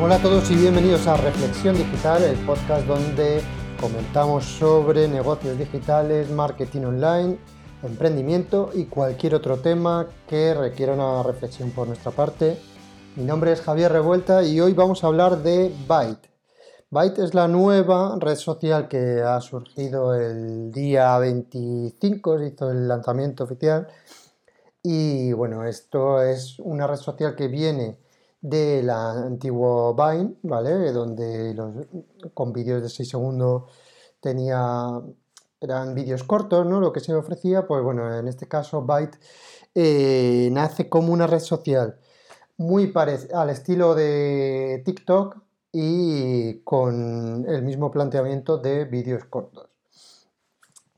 Hola a todos y bienvenidos a Reflexión Digital, el podcast donde comentamos sobre negocios digitales, marketing online, emprendimiento y cualquier otro tema que requiera una reflexión por nuestra parte. Mi nombre es Javier Revuelta y hoy vamos a hablar de Byte. Byte es la nueva red social que ha surgido el día 25, se hizo el lanzamiento oficial. Y bueno, esto es una red social que viene de la antigua Vine, ¿vale? Donde los, con vídeos de 6 segundos tenía, eran vídeos cortos, ¿no? Lo que se ofrecía, pues bueno, en este caso Byte eh, nace como una red social muy al estilo de TikTok, y con el mismo planteamiento de vídeos cortos.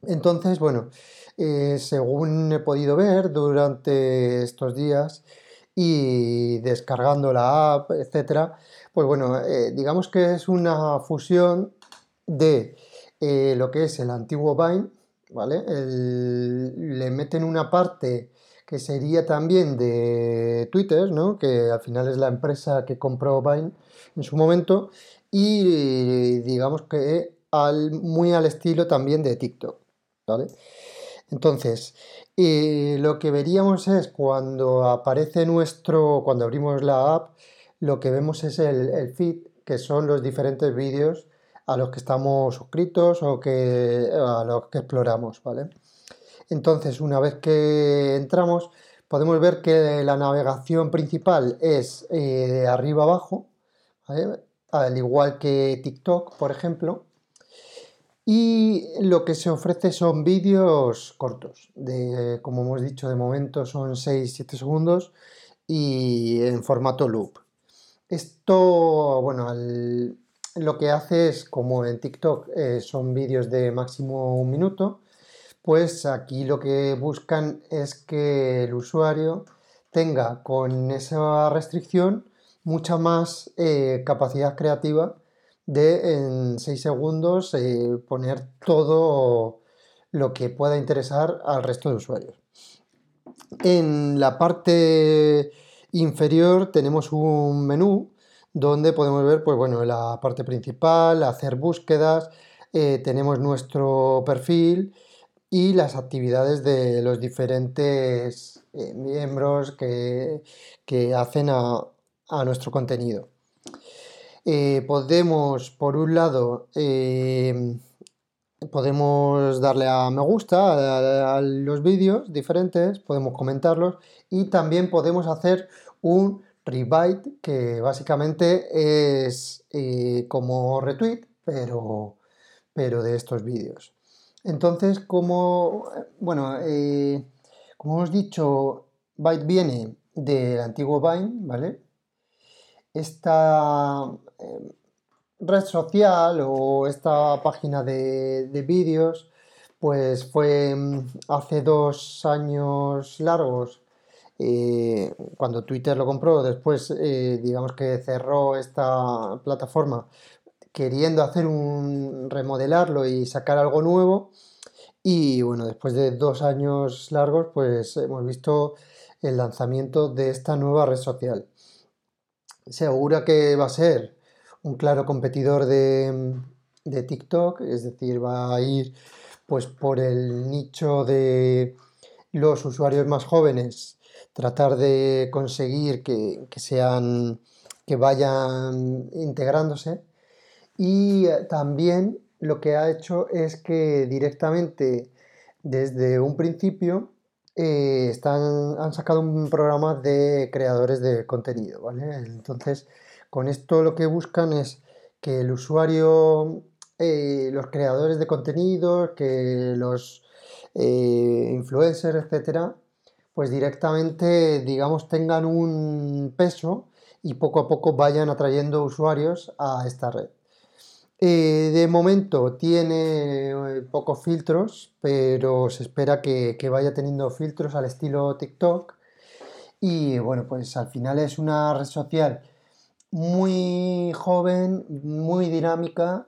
Entonces, bueno, eh, según he podido ver durante estos días y descargando la app, etcétera, pues bueno, eh, digamos que es una fusión de eh, lo que es el antiguo Vine, ¿vale? le meten una parte que sería también de Twitter, ¿no? que al final es la empresa que compró Vine en su momento, y digamos que al, muy al estilo también de TikTok. ¿vale? Entonces, eh, lo que veríamos es cuando aparece nuestro, cuando abrimos la app, lo que vemos es el, feed, que son los diferentes vídeos a los que estamos suscritos o que, a los que exploramos, ¿vale? Entonces, una vez que entramos, podemos ver que la navegación principal es eh, de arriba abajo, al igual que TikTok, por ejemplo. Y lo que se ofrece son vídeos cortos, de, como hemos dicho, de momento son 6-7 segundos y en formato loop. Esto, bueno, lo que hace es, como en TikTok, eh, son vídeos de máximo un minuto, pues aquí lo que buscan es que el usuario tenga con esa restricción mucha más eh, capacidad creativa de en 6 segundos eh, poner todo lo que pueda interesar al resto de usuarios. En la parte inferior tenemos un menú donde podemos ver pues bueno, la parte principal, hacer búsquedas, eh, tenemos nuestro perfil, y las actividades de los diferentes eh, miembros que, hacen a, nuestro contenido. Eh, podemos, por un lado, eh, podemos darle a me gusta a, los vídeos diferentes, podemos comentarlos y también podemos hacer un rebite que básicamente es como retweet, pero, pero de estos vídeos. Entonces, como, bueno, eh, como hemos dicho, Byte viene del antiguo Vine, ¿vale? Esta eh, red social o esta página de, vídeos, pues fue mm, hace dos años largos, eh, cuando Twitter lo compró, después digamos que cerró esta plataforma queriendo hacer un remodelarlo y sacar algo nuevo. Y bueno, después de dos años largos, pues hemos visto el lanzamiento de esta nueva red social. Segura que va a ser un claro competidor de, de TikTok, es decir, va a ir pues por el nicho de los usuarios más jóvenes, tratar de conseguir que, que sean que vayan integrándose y eh, también lo que ha hecho es que directamente desde un principio eh, están, han sacado un programa de creadores de contenido, ¿vale? Entonces, con esto lo que buscan es que el usuario, eh, los creadores de contenido, que los influencers, etcétera, pues directamente, digamos, tengan un peso y poco a poco vayan atrayendo usuarios a esta red. Eh, de momento tiene eh, pocos filtros, pero se espera que, vaya teniendo filtros al estilo TikTok. Y bueno, pues al final es una red social muy joven, muy dinámica,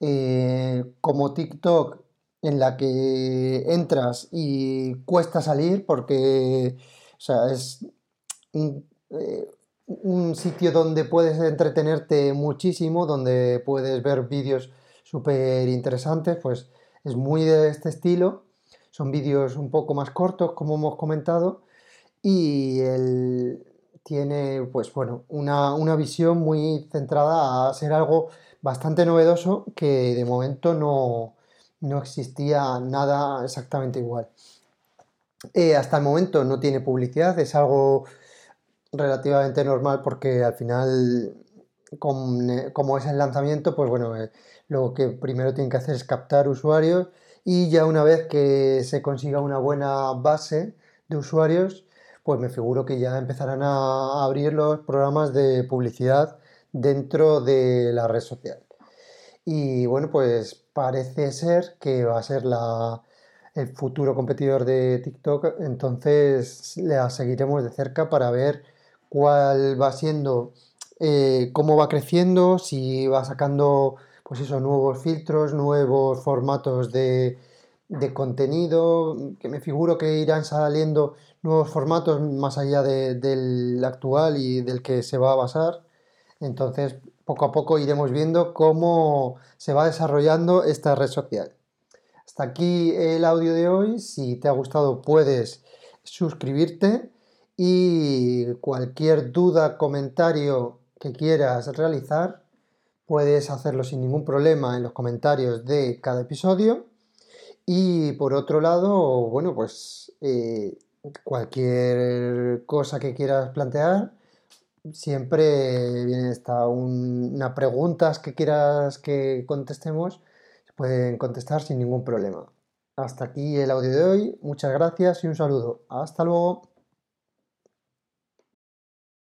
eh, como TikTok, en la que entras y cuesta salir porque, es sitio donde puedes entretenerte muchísimo, donde puedes ver vídeos súper interesantes, pues es muy de este estilo. Son vídeos un poco más cortos, como hemos comentado, y él tiene, pues bueno, una, una visión muy centrada a ser algo bastante novedoso que de momento no, no existía nada exactamente igual. Eh, hasta el momento no tiene publicidad, es algo relativamente normal porque al final, como es el lanzamiento, pues bueno, eh, lo que primero tienen que hacer es captar usuarios y ya una vez que se consiga una buena base de usuarios, pues me figuro que ya empezarán a abrir los programas de publicidad dentro de la red social. Y bueno, pues parece ser que va a ser la, el futuro competidor de TikTok, entonces la seguiremos de cerca para ver cuál va siendo, eh, cómo va creciendo, si va sacando pues esos nuevos filtros, nuevos formatos de, de contenido, que me figuro que irán saliendo nuevos formatos más allá del actual y del que se va a basar. Entonces, poco a poco iremos viendo cómo se va desarrollando esta red social. Hasta aquí el audio de hoy. Si te ha gustado puedes suscribirte y cualquier duda, comentario que quieras realizar, puedes hacerlo sin ningún problema en los comentarios de cada episodio. Y por otro lado, bueno, pues eh, cualquier cosa que quieras plantear, siempre viene esta una preguntas que quieras que contestemos, se pueden contestar sin ningún problema. Hasta aquí el audio de hoy, muchas gracias y un saludo. Hasta luego.